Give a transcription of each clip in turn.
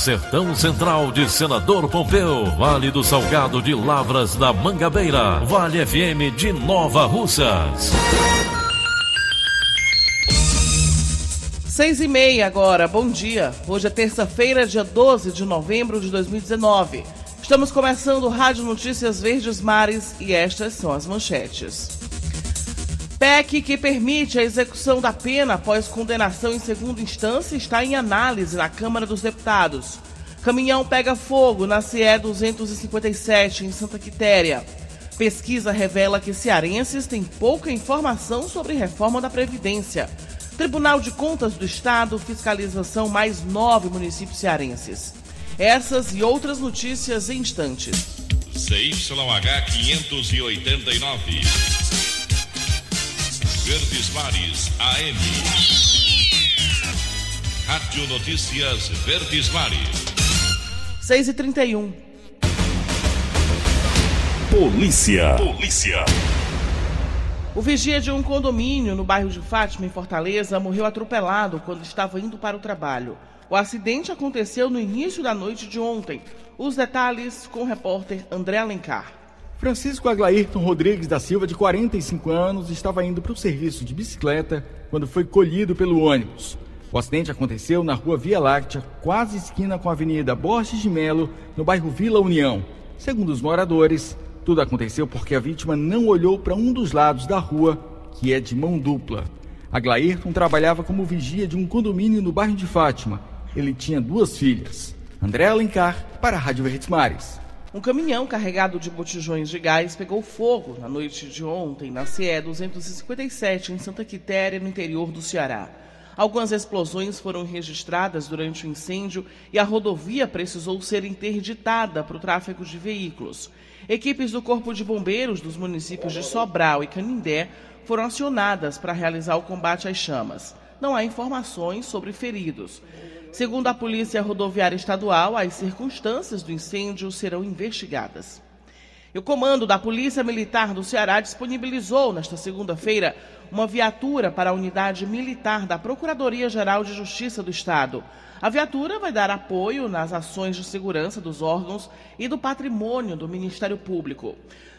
Sertão Central de Senador Pompeu, Vale do Salgado de Lavras da Mangabeira, Vale FM de Nova Russas. Seis e meia agora, bom dia. Hoje é terça-feira, dia 12 de novembro de 2019. Estamos começando Rádio Notícias Verdes Mares e estas são as manchetes. PEC que permite a execução da pena após condenação em segunda instância está em análise na Câmara dos Deputados. Caminhão pega fogo na CE 257 em Santa Quitéria. Pesquisa revela que cearenses têm pouca informação sobre reforma da Previdência. Tribunal de Contas do Estado fiscalização mais nove municípios cearenses. Essas e outras notícias em instantes. CYH 589. Verdes Mares AM. Rádio Notícias Verdes Mares. 6 e 31 Polícia. Polícia. O vigia de um condomínio no bairro de Fátima, em Fortaleza, morreu atropelado quando estava indo para o trabalho. O acidente aconteceu no início da noite de ontem. Os detalhes com o repórter André Alencar. Francisco Aglairton Rodrigues da Silva, de 45 anos, estava indo para o serviço de bicicleta quando foi colhido pelo ônibus. O acidente aconteceu na rua Via Láctea, quase esquina com a Avenida Borges de Melo, no bairro Vila União. Segundo os moradores, tudo aconteceu porque a vítima não olhou para um dos lados da rua, que é de mão dupla. Aglairton trabalhava como vigia de um condomínio no bairro de Fátima. Ele tinha duas filhas. André Alencar, para a Rádio Verdes Mares. Um caminhão carregado de botijões de gás pegou fogo na noite de ontem na CE 257 em Santa Quitéria, no interior do Ceará. Algumas explosões foram registradas durante o incêndio e a rodovia precisou ser interditada para o tráfego de veículos. Equipes do Corpo de Bombeiros dos municípios de Sobral e Canindé foram acionadas para realizar o combate às chamas. Não há informações sobre feridos. Segundo a Polícia Rodoviária Estadual, as circunstâncias do incêndio serão investigadas. E o comando da Polícia Militar do Ceará disponibilizou nesta segunda-feira uma viatura para a unidade militar da Procuradoria-Geral de Justiça do Estado. A viatura vai dar apoio nas ações de segurança dos órgãos e do patrimônio do Ministério Público.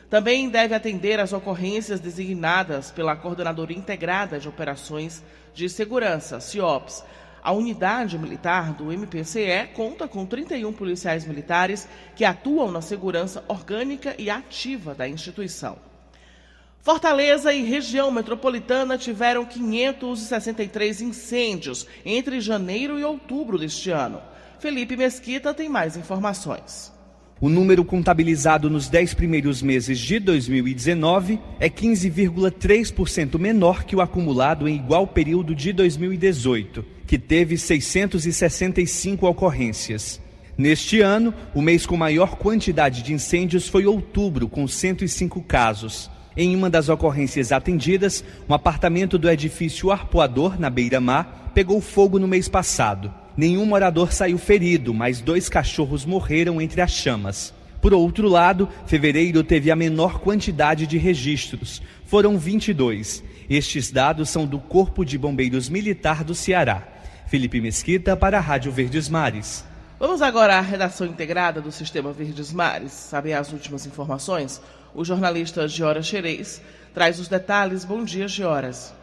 Também deve atender às ocorrências designadas pela Coordenadoria Integrada de Operações de Segurança, CIOPS, a unidade militar do MPCE conta com 31 policiais militares que atuam na segurança orgânica e ativa da instituição. Fortaleza e região metropolitana tiveram 563 incêndios entre janeiro e outubro deste ano. Felipe Mesquita tem mais informações. O número contabilizado nos 10 primeiros meses de 2019 é 15,3% menor que o acumulado em igual período de 2018 que teve 665 ocorrências. Neste ano, o mês com maior quantidade de incêndios foi outubro, com 105 casos. Em uma das ocorrências atendidas, um apartamento do edifício Arpoador, na Beira-Mar, pegou fogo no mês passado. Nenhum morador saiu ferido, mas dois cachorros morreram entre as chamas. Por outro lado, fevereiro teve a menor quantidade de registros, foram 22. Estes dados são do Corpo de Bombeiros Militar do Ceará. Felipe Mesquita para a Rádio Verdes Mares. Vamos agora à redação integrada do Sistema Verdes Mares. Sabem as últimas informações? O jornalista Gioras Xerez traz os detalhes. Bom dia, Gioras.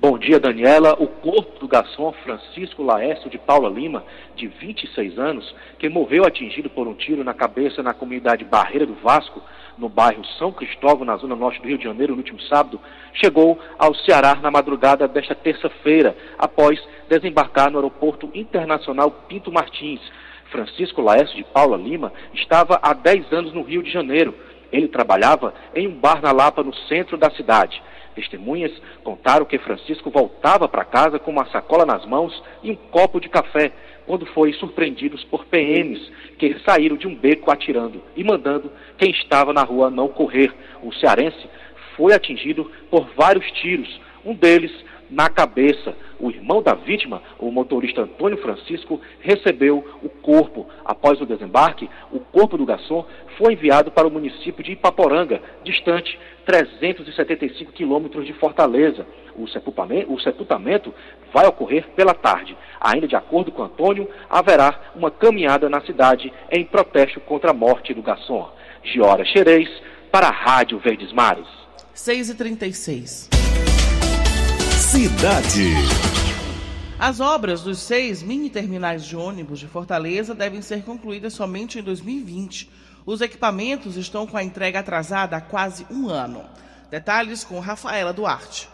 Bom dia, Daniela. O corpo do garçom Francisco Laércio de Paula Lima, de 26 anos, que morreu atingido por um tiro na cabeça na comunidade Barreira do Vasco, no bairro São Cristóvão, na zona norte do Rio de Janeiro, no último sábado, chegou ao Ceará na madrugada desta terça-feira, após desembarcar no aeroporto internacional Pinto Martins. Francisco Laércio de Paula Lima estava há 10 anos no Rio de Janeiro. Ele trabalhava em um bar na Lapa, no centro da cidade. Testemunhas contaram que Francisco voltava para casa com uma sacola nas mãos e um copo de café, quando foi surpreendidos por PMs que saíram de um beco atirando e mandando quem estava na rua não correr. O cearense foi atingido por vários tiros, um deles na cabeça. O irmão da vítima, o motorista Antônio Francisco, recebeu o corpo. Após o desembarque, o corpo do garçom foi enviado para o município de Ipaporanga, distante 375 quilômetros de Fortaleza. O sepultamento, o sepultamento vai ocorrer pela tarde. Ainda de acordo com Antônio, haverá uma caminhada na cidade em protesto contra a morte do garçom. Giora Xerez, para a Rádio Verdes Mares. 6h36. Cidade. As obras dos seis mini terminais de ônibus de Fortaleza devem ser concluídas somente em 2020. Os equipamentos estão com a entrega atrasada há quase um ano. Detalhes com Rafaela Duarte.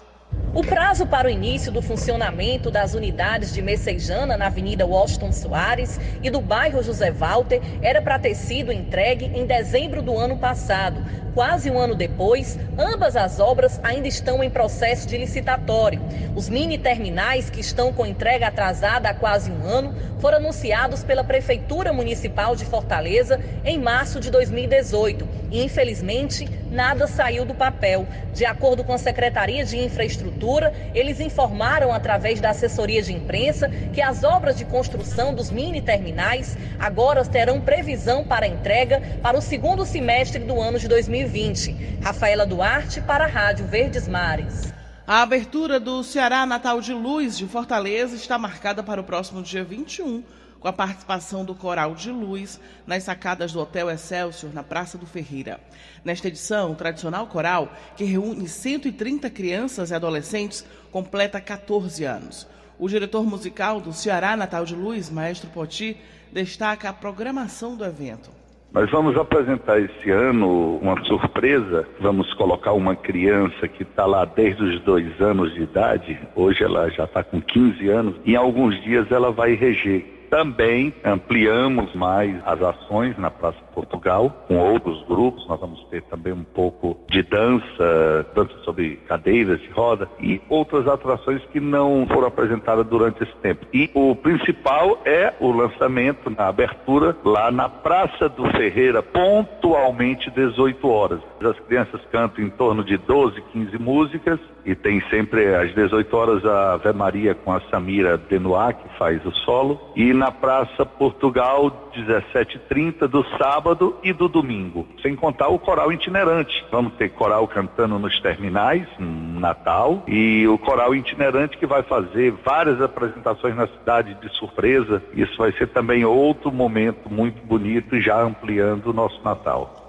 O prazo para o início do funcionamento das unidades de Messejana na Avenida Washington Soares e do bairro José Walter era para ter sido entregue em dezembro do ano passado. Quase um ano depois, ambas as obras ainda estão em processo de licitatório. Os mini terminais, que estão com entrega atrasada há quase um ano, foram anunciados pela Prefeitura Municipal de Fortaleza em março de 2018 e, infelizmente, nada saiu do papel. De acordo com a Secretaria de Infraestrutura, eles informaram através da assessoria de imprensa que as obras de construção dos mini terminais agora terão previsão para entrega para o segundo semestre do ano de 2020. 2020. Rafaela Duarte para a Rádio Verdes Mares. A abertura do Ceará Natal de Luz de Fortaleza está marcada para o próximo dia 21, com a participação do Coral de Luz nas sacadas do Hotel Excelsior, na Praça do Ferreira. Nesta edição, o tradicional coral, que reúne 130 crianças e adolescentes, completa 14 anos. O diretor musical do Ceará Natal de Luz, Maestro Poti, destaca a programação do evento. Nós vamos apresentar esse ano uma surpresa. Vamos colocar uma criança que está lá desde os dois anos de idade. Hoje ela já está com 15 anos. Em alguns dias ela vai reger também ampliamos mais as ações na Praça Portugal com outros grupos. Nós vamos ter também um pouco de dança, dança sobre cadeiras de roda e outras atrações que não foram apresentadas durante esse tempo. E o principal é o lançamento na abertura lá na Praça do Ferreira, pontualmente 18 horas. As crianças cantam em torno de 12, 15 músicas e tem sempre às 18 horas a Ave Maria com a Samira Denoir, que faz o solo. E na Praça Portugal, 17h30 do sábado e do domingo. Sem contar o coral itinerante. Vamos ter coral cantando nos terminais, no Natal, e o coral itinerante que vai fazer várias apresentações na cidade de surpresa. Isso vai ser também outro momento muito bonito, já ampliando o nosso Natal.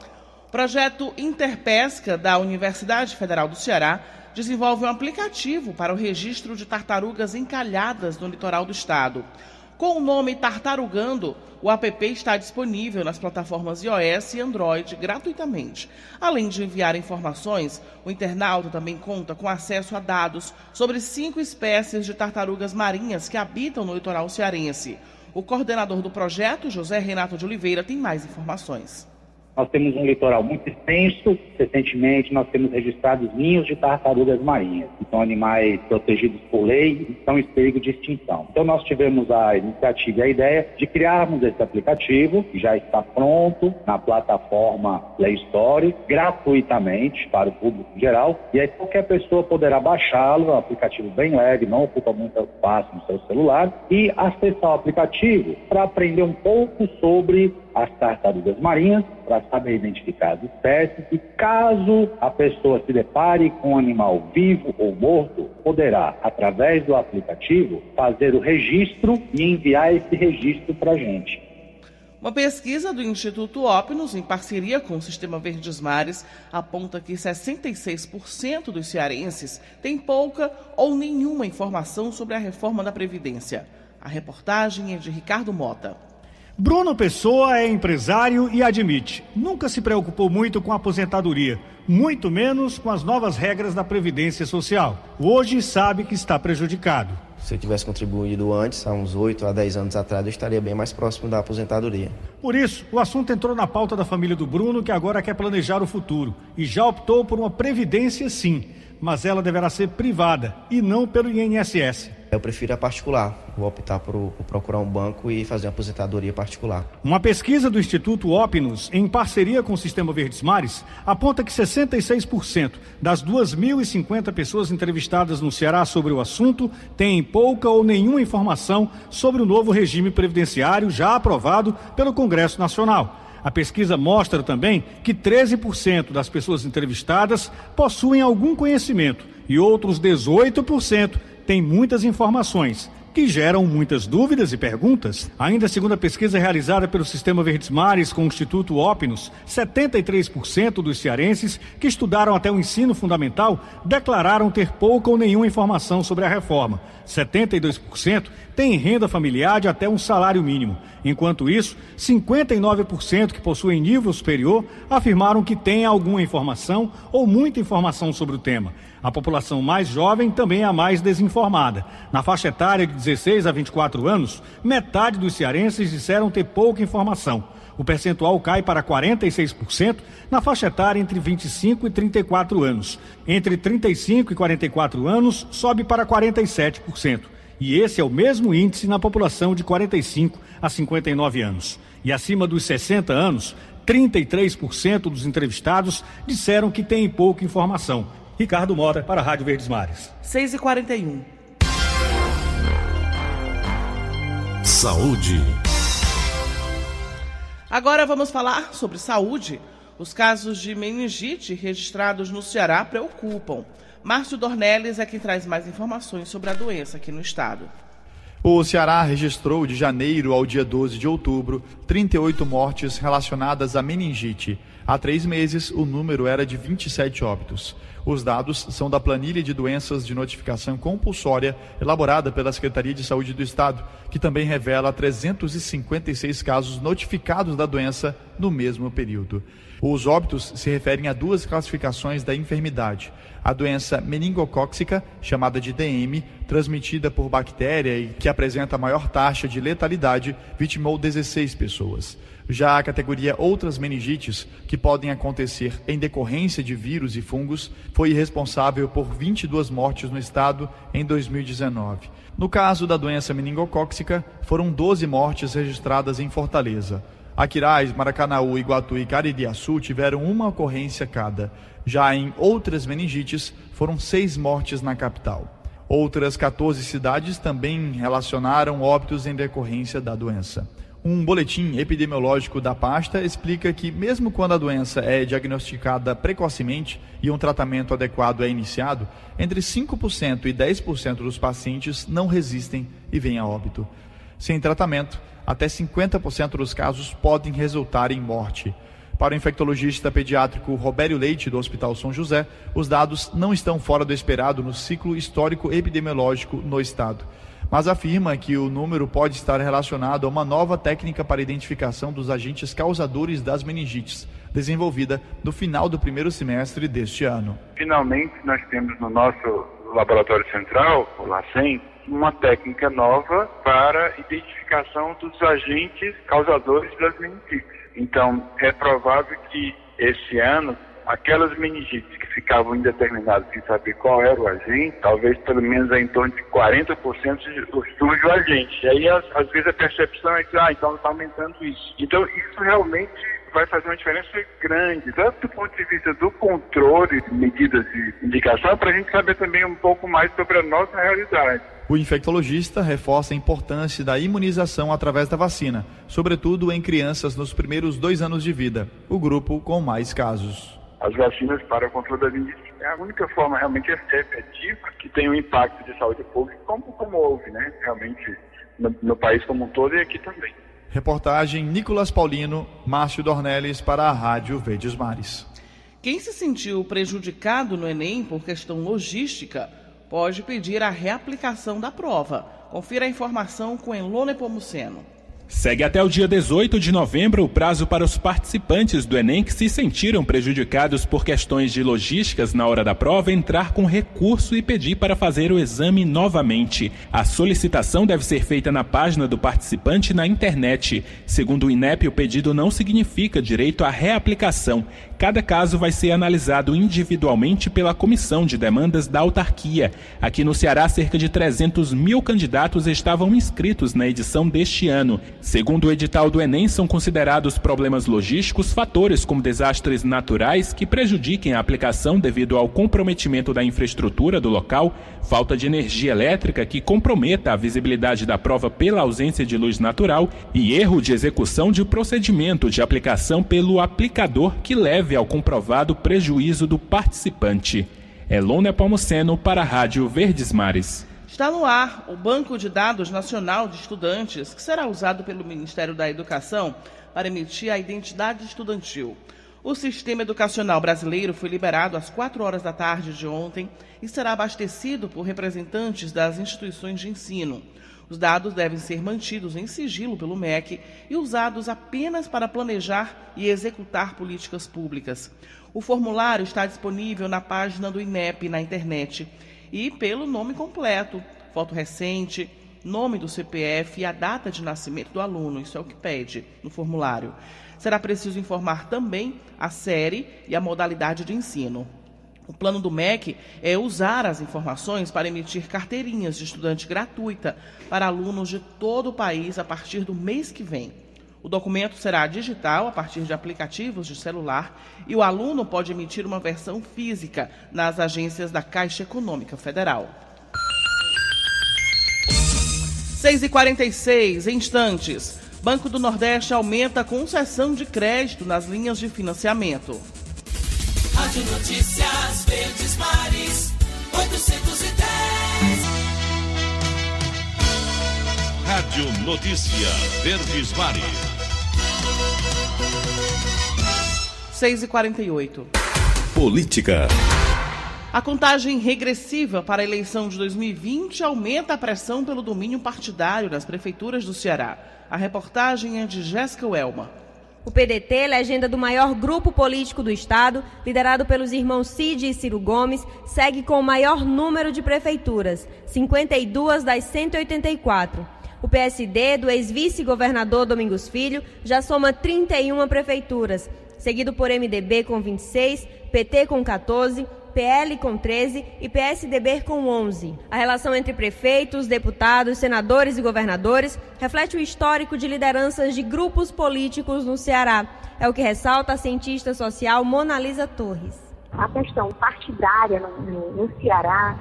Projeto Interpesca da Universidade Federal do Ceará desenvolve um aplicativo para o registro de tartarugas encalhadas no litoral do estado. Com o nome Tartarugando, o app está disponível nas plataformas iOS e Android gratuitamente. Além de enviar informações, o internauta também conta com acesso a dados sobre cinco espécies de tartarugas marinhas que habitam no litoral cearense. O coordenador do projeto, José Renato de Oliveira, tem mais informações. Nós temos um litoral muito extenso. Recentemente, nós temos registrados ninhos de tartarugas marinhas, que são animais protegidos por lei e estão em perigo de extinção. Então, nós tivemos a iniciativa e a ideia de criarmos esse aplicativo, que já está pronto na plataforma Play Store, gratuitamente para o público geral. E aí, qualquer pessoa poderá baixá-lo. É um aplicativo bem leve, não ocupa muito espaço no seu celular, e acessar o aplicativo para aprender um pouco sobre as tartarugas marinhas para saber identificar as espécies e caso a pessoa se depare com um animal vivo ou morto, poderá, através do aplicativo, fazer o registro e enviar esse registro para a gente. Uma pesquisa do Instituto Opnos, em parceria com o Sistema Verdes Mares, aponta que 66% dos cearenses têm pouca ou nenhuma informação sobre a reforma da Previdência. A reportagem é de Ricardo Mota. Bruno Pessoa é empresário e admite, nunca se preocupou muito com a aposentadoria, muito menos com as novas regras da Previdência Social. Hoje sabe que está prejudicado. Se eu tivesse contribuído antes, há uns 8 a 10 anos atrás, eu estaria bem mais próximo da aposentadoria. Por isso, o assunto entrou na pauta da família do Bruno, que agora quer planejar o futuro e já optou por uma previdência sim, mas ela deverá ser privada e não pelo INSS. Eu prefiro a particular. Vou optar por, por, procurar um banco e fazer uma aposentadoria particular. Uma pesquisa do Instituto Opinus, em parceria com o Sistema Verdes Mares, aponta que 66% das 2.050 pessoas entrevistadas no Ceará sobre o assunto têm pouca ou nenhuma informação sobre o novo regime previdenciário já aprovado pelo Congresso Nacional. A pesquisa mostra também que 13% das pessoas entrevistadas possuem algum conhecimento e outros 18% tem muitas informações que geram muitas dúvidas e perguntas. Ainda segundo a pesquisa realizada pelo Sistema Verdes Mares com o Instituto Opinus, 73% dos cearenses que estudaram até o ensino fundamental declararam ter pouca ou nenhuma informação sobre a reforma. 72% têm renda familiar de até um salário mínimo. Enquanto isso, 59% que possuem nível superior afirmaram que têm alguma informação ou muita informação sobre o tema. A população mais jovem também é a mais desinformada. Na faixa etária de 16 a 24 anos, metade dos cearenses disseram ter pouca informação. O percentual cai para 46% na faixa etária entre 25 e 34 anos. Entre 35 e 44 anos, sobe para 47%. E esse é o mesmo índice na população de 45 a 59 anos. E acima dos 60 anos, 33% dos entrevistados disseram que têm pouca informação. Ricardo Mota, para a Rádio Verdes Mares. 6 e 41 Saúde. Agora vamos falar sobre saúde. Os casos de meningite registrados no Ceará preocupam. Márcio Dornelles é quem traz mais informações sobre a doença aqui no estado. O Ceará registrou de janeiro ao dia 12 de outubro 38 mortes relacionadas à meningite. Há três meses, o número era de 27 óbitos. Os dados são da planilha de doenças de notificação compulsória elaborada pela Secretaria de Saúde do Estado, que também revela 356 casos notificados da doença no mesmo período. Os óbitos se referem a duas classificações da enfermidade. A doença meningocóxica, chamada de DM, transmitida por bactéria e que apresenta maior taxa de letalidade, vitimou 16 pessoas. Já a categoria outras meningites, que podem acontecer em decorrência de vírus e fungos, foi responsável por 22 mortes no estado em 2019. No caso da doença meningocóxica, foram 12 mortes registradas em Fortaleza. Aquiraz, Maracanaú, Iguatu e Caridiaçu tiveram uma ocorrência cada. Já em outras meningites, foram seis mortes na capital. Outras 14 cidades também relacionaram óbitos em decorrência da doença. Um boletim epidemiológico da pasta explica que, mesmo quando a doença é diagnosticada precocemente e um tratamento adequado é iniciado, entre 5% e 10% dos pacientes não resistem e vêm a óbito. Sem tratamento, até 50% dos casos podem resultar em morte. Para o infectologista pediátrico Robério Leite, do Hospital São José, os dados não estão fora do esperado no ciclo histórico epidemiológico no estado mas afirma que o número pode estar relacionado a uma nova técnica para identificação dos agentes causadores das meningites, desenvolvida no final do primeiro semestre deste ano. Finalmente, nós temos no nosso laboratório central, o LACEN, uma técnica nova para identificação dos agentes causadores das meningites. Então, é provável que esse ano aquelas meningites ficavam indeterminadas sem saber qual era o agente, talvez pelo menos em torno de 40% surge o agente. E aí, às, às, vezes, a percepção é que, ah, então está aumentando isso. Então, isso realmente vai fazer uma diferença grande, tanto do ponto de vista do controle medidas de indicação, para a gente saber também um pouco mais sobre a nossa realidade. O infectologista reforça a importância da imunização através da vacina, sobretudo em crianças nos primeiros dois anos de vida, o grupo com mais casos as vacinas para o controle da meningite é a única forma realmente efetiva que tem um impacto de saúde pública, como, como houve, né? Realmente no, no país como um todo e aqui também. Reportagem Nicolas Paulino, Márcio Dornelles para a Rádio Verdes Mares. Quem se sentiu prejudicado no Enem por questão logística pode pedir a reaplicação da prova. Confira a informação com Elone Pomuceno. Segue até o dia 18 de novembro o prazo para os participantes do Enem que se sentiram prejudicados por questões de logísticas na hora da prova entrar com recurso e pedir para fazer o exame novamente. A solicitação deve ser feita na página do participante na internet. Segundo o INEP, o pedido não significa direito à reaplicação. Cada caso vai ser analisado individualmente pela Comissão de Demandas da Autarquia. Aqui no Ceará, cerca de 300 mil candidatos estavam inscritos na edição deste ano. Segundo o edital do Enem, são considerados problemas logísticos fatores como desastres naturais que prejudiquem a aplicação devido ao comprometimento da infraestrutura do local, falta de energia elétrica que comprometa a visibilidade da prova pela ausência de luz natural e erro de execução de procedimento de aplicação pelo aplicador que leve ao comprovado prejuízo do participante. Elone Palmoceno para a Rádio Verdes Mares. Está no ar o Banco de Dados Nacional de Estudantes, que será usado pelo Ministério da Educação para emitir a identidade estudantil. O sistema educacional brasileiro foi liberado às 4 horas da tarde de ontem e será abastecido por representantes das instituições de ensino. Os dados devem ser mantidos em sigilo pelo MEC e usados apenas para planejar e executar políticas públicas. O formulário está disponível na página do INEP na internet e pelo nome completo, foto recente, nome do CPF e a data de nascimento do aluno. Isso é o que pede no formulário. Será preciso informar também a série e a modalidade de ensino. O plano do MEC é usar as informações para emitir carteirinhas de estudante gratuita para alunos de todo o país a partir do mês que vem. O documento será digital a partir de aplicativos de celular e o aluno pode emitir uma versão física nas agências da Caixa Econômica Federal. 6h46, instantes. Banco do Nordeste aumenta a concessão de crédito nas linhas de financiamento. Rádio Notícias Verdes Mares, 810. Rádio Notícia Verdes Mares. 6 e 48 Política. A contagem regressiva para a eleição de 2020 aumenta a pressão pelo domínio partidário nas prefeituras do Ceará. A reportagem é de Jéssica Welma. O PDT, legenda do maior grupo político do estado, liderado pelos irmãos Cid e Ciro Gomes, segue com o maior número de prefeituras, 52 das 184. O PSD, do ex-vice-governador Domingos Filho, já soma 31 prefeituras, seguido por MDB com 26, PT com 14, PL com 13 e PSDB com 11. A relação entre prefeitos, deputados, senadores e governadores reflete o histórico de lideranças de grupos políticos no Ceará. É o que ressalta a cientista social Mona Lisa Torres. A questão partidária no, no, no Ceará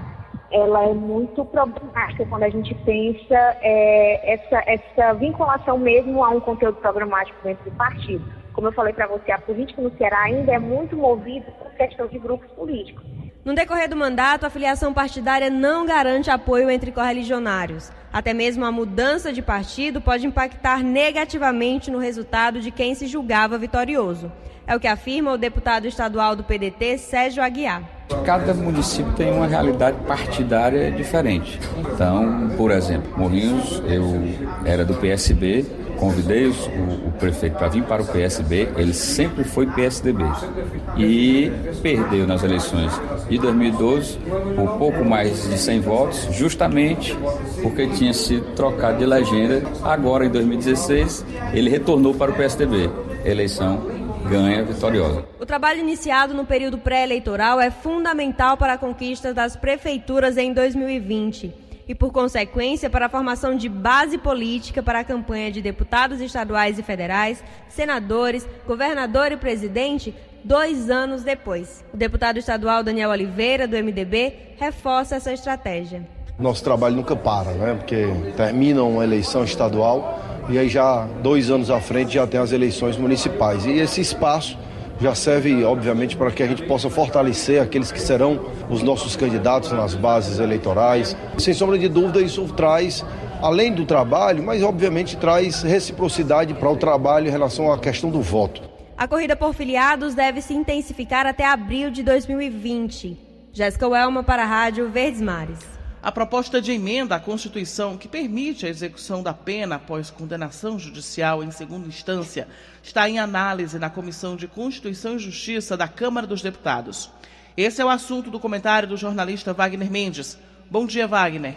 ela é muito problemática quando a gente pensa é, essa, essa vinculação mesmo a um conteúdo programático dentro do partido. Como eu falei para você, a política no Ceará ainda é muito movida por questão de grupos políticos. No decorrer do mandato, a filiação partidária não garante apoio entre correligionários. Até mesmo a mudança de partido pode impactar negativamente no resultado de quem se julgava vitorioso. É o que afirma o deputado estadual do PDT, Sérgio Aguiar. Cada município tem uma realidade partidária diferente. Então, por exemplo, Morrinhos, eu era do PSB, convidei o, o prefeito para vir para o PSB, ele sempre foi PSDB. E perdeu nas eleições de 2012 por pouco mais de 100 votos, justamente porque tinha sido trocado de legenda. Agora, em 2016, ele retornou para o PSDB. Eleição ganha vitoriosa. O trabalho iniciado no período pré-eleitoral é fundamental para a conquista das prefeituras em 2020 e, por consequência, para a formação de base política para a campanha de deputados estaduais e federais, senadores, governador e presidente dois anos depois. O deputado estadual Daniel Oliveira, do MDB, reforça essa estratégia. Nosso trabalho nunca para, né? Porque termina uma eleição estadual e aí já dois anos à frente já tem as eleições municipais. E esse espaço já serve, obviamente, para que a gente possa fortalecer aqueles que serão os nossos candidatos nas bases eleitorais. Sem sombra de dúvida, isso traz além do trabalho, mas obviamente traz reciprocidade para o trabalho em relação à questão do voto. A corrida por filiados deve se intensificar até abril de 2020. Jéssica Welma para a Rádio Verdes Mares. A proposta de emenda à Constituição que permite a execução da pena após condenação judicial em segunda instância está em análise na Comissão de Constituição e Justiça da Câmara dos Deputados. Esse é o assunto do comentário do jornalista Wagner Mendes. Bom dia, Wagner.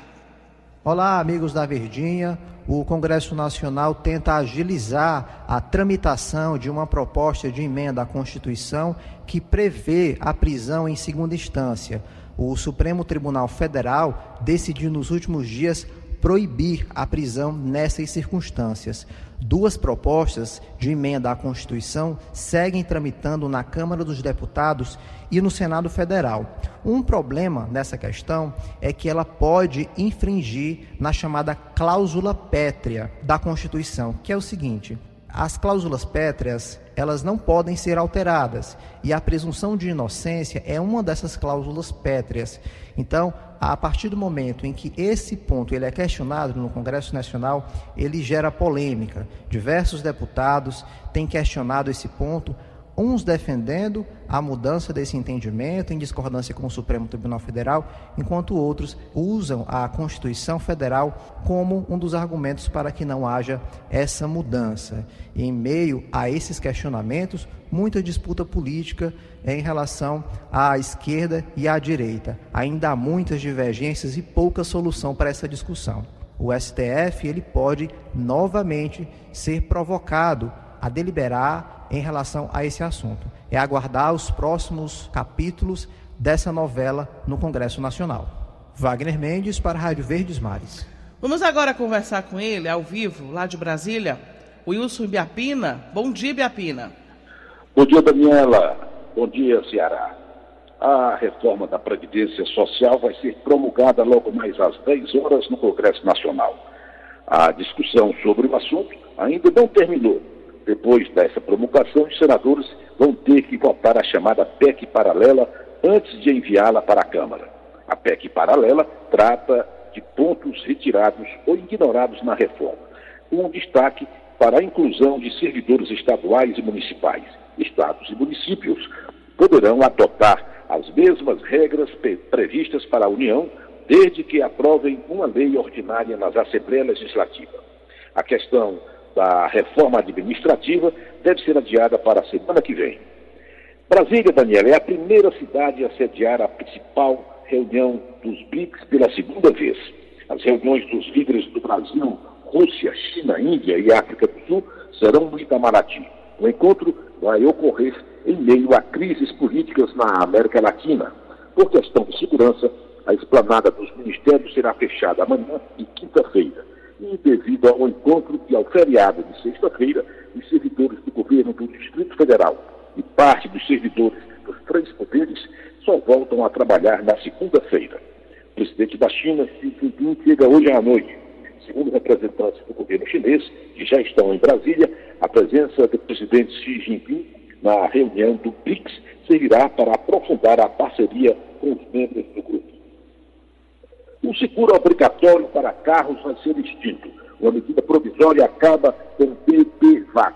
Olá, amigos da Verdinha. O Congresso Nacional tenta agilizar a tramitação de uma proposta de emenda à Constituição que prevê a prisão em segunda instância. O Supremo Tribunal Federal decidiu nos últimos dias proibir a prisão nessas circunstâncias. Duas propostas de emenda à Constituição seguem tramitando na Câmara dos Deputados e no Senado Federal. Um problema nessa questão é que ela pode infringir na chamada cláusula pétrea da Constituição, que é o seguinte: as cláusulas pétreas, elas não podem ser alteradas, e a presunção de inocência é uma dessas cláusulas pétreas. Então, a partir do momento em que esse ponto ele é questionado no Congresso Nacional, ele gera polêmica. Diversos deputados têm questionado esse ponto, uns defendendo a mudança desse entendimento em discordância com o Supremo Tribunal Federal, enquanto outros usam a Constituição Federal como um dos argumentos para que não haja essa mudança. E em meio a esses questionamentos, muita disputa política em relação à esquerda e à direita. Ainda há muitas divergências e pouca solução para essa discussão. O STF ele pode novamente ser provocado a deliberar em relação a esse assunto. É aguardar os próximos capítulos dessa novela no Congresso Nacional. Wagner Mendes para a Rádio Verdes Mares. Vamos agora conversar com ele ao vivo, lá de Brasília, Wilson Biapina. Bom dia, Biapina. Bom dia, Daniela. Bom dia, Ceará. A reforma da Previdência Social vai ser promulgada logo mais às 10 horas no Congresso Nacional. A discussão sobre o assunto ainda não terminou depois dessa promulgação, os senadores vão ter que votar a chamada PEC paralela antes de enviá-la para a Câmara. A PEC paralela trata de pontos retirados ou ignorados na reforma, com destaque para a inclusão de servidores estaduais e municipais. Estados e municípios poderão adotar as mesmas regras previstas para a União, desde que aprovem uma lei ordinária nas Assembleias Legislativas. A questão da reforma administrativa deve ser adiada para a semana que vem. Brasília, Daniela, é a primeira cidade a sediar a principal reunião dos BRICS pela segunda vez. As reuniões dos líderes do Brasil, Rússia, China, Índia e África do Sul serão no Itamaraty. O encontro vai ocorrer em meio a crises políticas na América Latina. Por questão de segurança, a esplanada dos ministérios será fechada amanhã e quinta-feira e devido ao encontro e ao feriado de sexta-feira, os servidores do governo do Distrito Federal e parte dos servidores dos três poderes só voltam a trabalhar na segunda-feira. O presidente da China, Xi Jinping, chega hoje à noite. Segundo representantes do governo chinês, que já estão em Brasília, a presença do presidente Xi Jinping na reunião do BRICS servirá para aprofundar a parceria com os membros do grupo. O seguro obrigatório para carros vai ser extinto. Uma medida provisória acaba com o PPVAT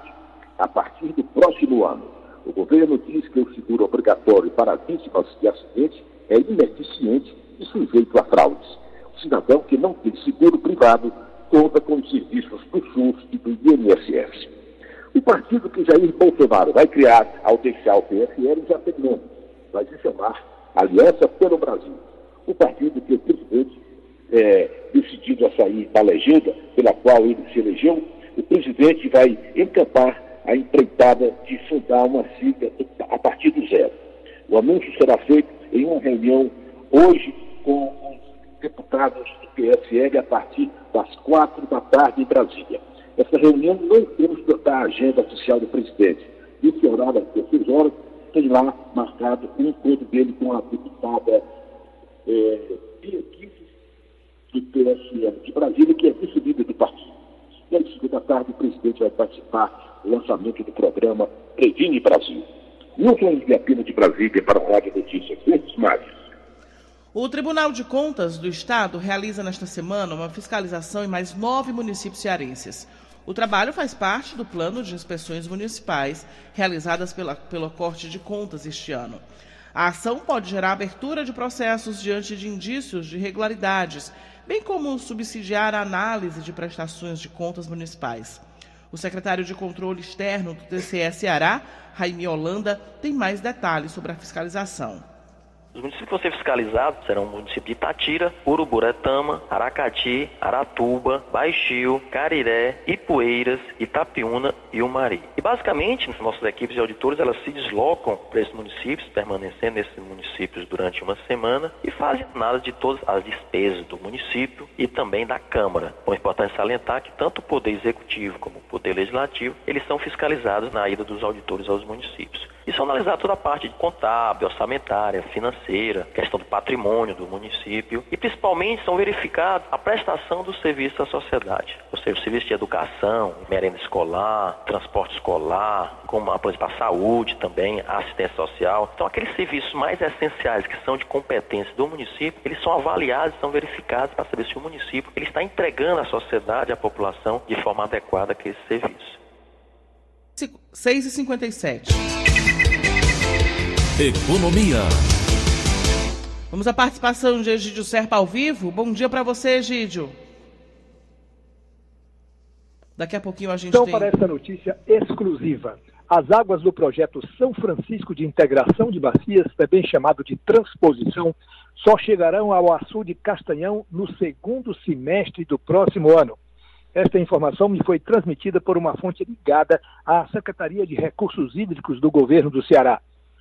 a partir do próximo ano. O governo diz que o seguro obrigatório para vítimas de acidentes é ineficiente e sujeito a fraudes. O cidadão que não tem seguro privado conta com os serviços do SUS e do INSS. O partido que Jair Bolsonaro vai criar ao deixar o PSL já tem nome. Vai se chamar Aliança pelo Brasil o partido que o presidente, é, decidido a sair da legenda pela qual ele se elegeu, o presidente vai encampar a empreitada de fundar uma sigla a partir do zero. O anúncio será feito em uma reunião hoje com os deputados do PSL a partir das quatro da tarde em Brasília. Essa reunião não temos da agenda oficial do presidente. Esse horário, às 16 horas, tem lá marcado um encontro dele com a deputada é, do PSL de Brasília, que é vice-líder do partido. E às cinco da tarde, o presidente vai participar do lançamento do programa Previne Brasil. Milton Pena de Brasília para a Rádio Notícias Verdes. O Tribunal de Contas do Estado realiza nesta semana uma fiscalização em mais nove municípios cearenses. O trabalho faz parte do plano de inspeções municipais realizadas pela, pela Corte de Contas este ano. A ação pode gerar abertura de processos diante de indícios de irregularidades, bem como subsidiar a análise de prestações de contas municipais. O secretário de Controle Externo do TCE Ceará, Raimi Holanda, tem mais detalhes sobre a fiscalização. Os municípios que vão ser fiscalizados serão o município de Itatira, Uruburetama, Aracati, Aratuba, Baixio, Cariré, Ipueiras, Itapiúna e Umari. E basicamente, nossas equipes de auditores elas se deslocam para esses municípios, permanecendo nesses municípios durante uma semana e fazem análise de todas as despesas do município e também da Câmara. Bom, é importante salientar que tanto o Poder Executivo como o Poder Legislativo, eles são fiscalizados na ida dos auditores aos municípios. E são analisados toda a parte de contábil, orçamentária, financeira, questão do patrimônio do município e principalmente são verificados a prestação do serviço à sociedade, ou seja, o serviço de educação, merenda escolar, transporte escolar, como por exemplo a saúde também, a assistência social. Então aqueles serviços mais essenciais que são de competência do município, eles são avaliados, são verificados para saber se o município ele está entregando à sociedade, à população de forma adequada aquele serviço. 6 e 57. Economia. Vamos à participação de Egídio Serpa ao vivo. Bom dia para você, Egídio. Daqui a pouquinho a gente então, tem... para essa notícia exclusiva, as águas do projeto São Francisco de Integração de Bacias, também chamado de transposição, só chegarão ao açude Castanhão no segundo semestre do próximo ano. Esta informação me foi transmitida por uma fonte ligada à Secretaria de Recursos Hídricos do governo do Ceará.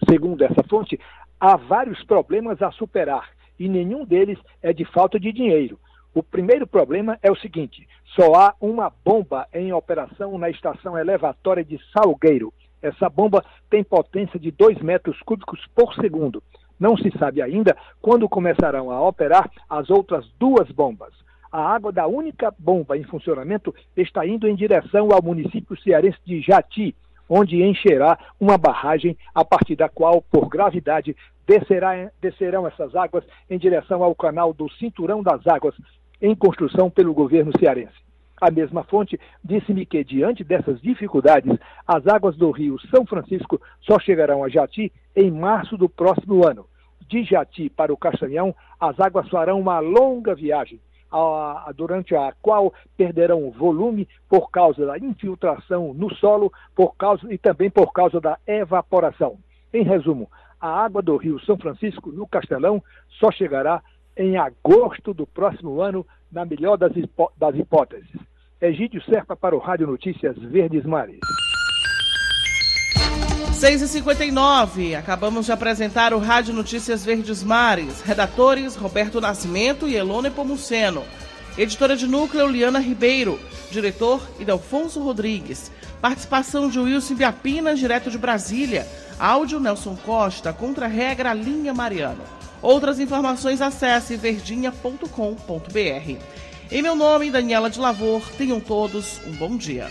Segundo essa fonte, há vários problemas a superar e nenhum deles é de falta de dinheiro. O primeiro problema é o seguinte: só há uma bomba em operação na estação elevatória de Salgueiro. Essa bomba tem potência de 2 metros cúbicos por segundo. Não se sabe ainda quando começarão a operar as outras duas bombas. A água da única bomba em funcionamento está indo em direção ao município cearense de Jati, onde encherá uma barragem a partir da qual, por gravidade, descerá, descerão essas águas em direção ao canal do Cinturão das Águas, em construção pelo governo cearense. A mesma fonte disse-me que, diante dessas dificuldades, as águas do rio São Francisco só chegarão a Jati em março do próximo ano. De Jati para o Castanhão, as águas farão uma longa viagem, a, durante a qual perderão volume por causa da infiltração no solo por causa, e também por causa da evaporação. Em resumo, a água do Rio São Francisco, no Castelão, só chegará em agosto do próximo ano, na melhor das, hipó das hipóteses. Egídio Serpa para o Rádio Notícias Verdes Mares. 6h59, acabamos de apresentar o Rádio Notícias Verdes Mares. Redatores Roberto Nascimento e Elone Pomuceno. Editora de núcleo Liana Ribeiro. Diretor Idelfonso Rodrigues. Participação de Wilson Biapina, direto de Brasília. Áudio Nelson Costa, contra regra Linha Mariano. Outras informações acesse verdinha.com.br. Em meu nome, Daniela de Lavor, tenham todos um bom dia.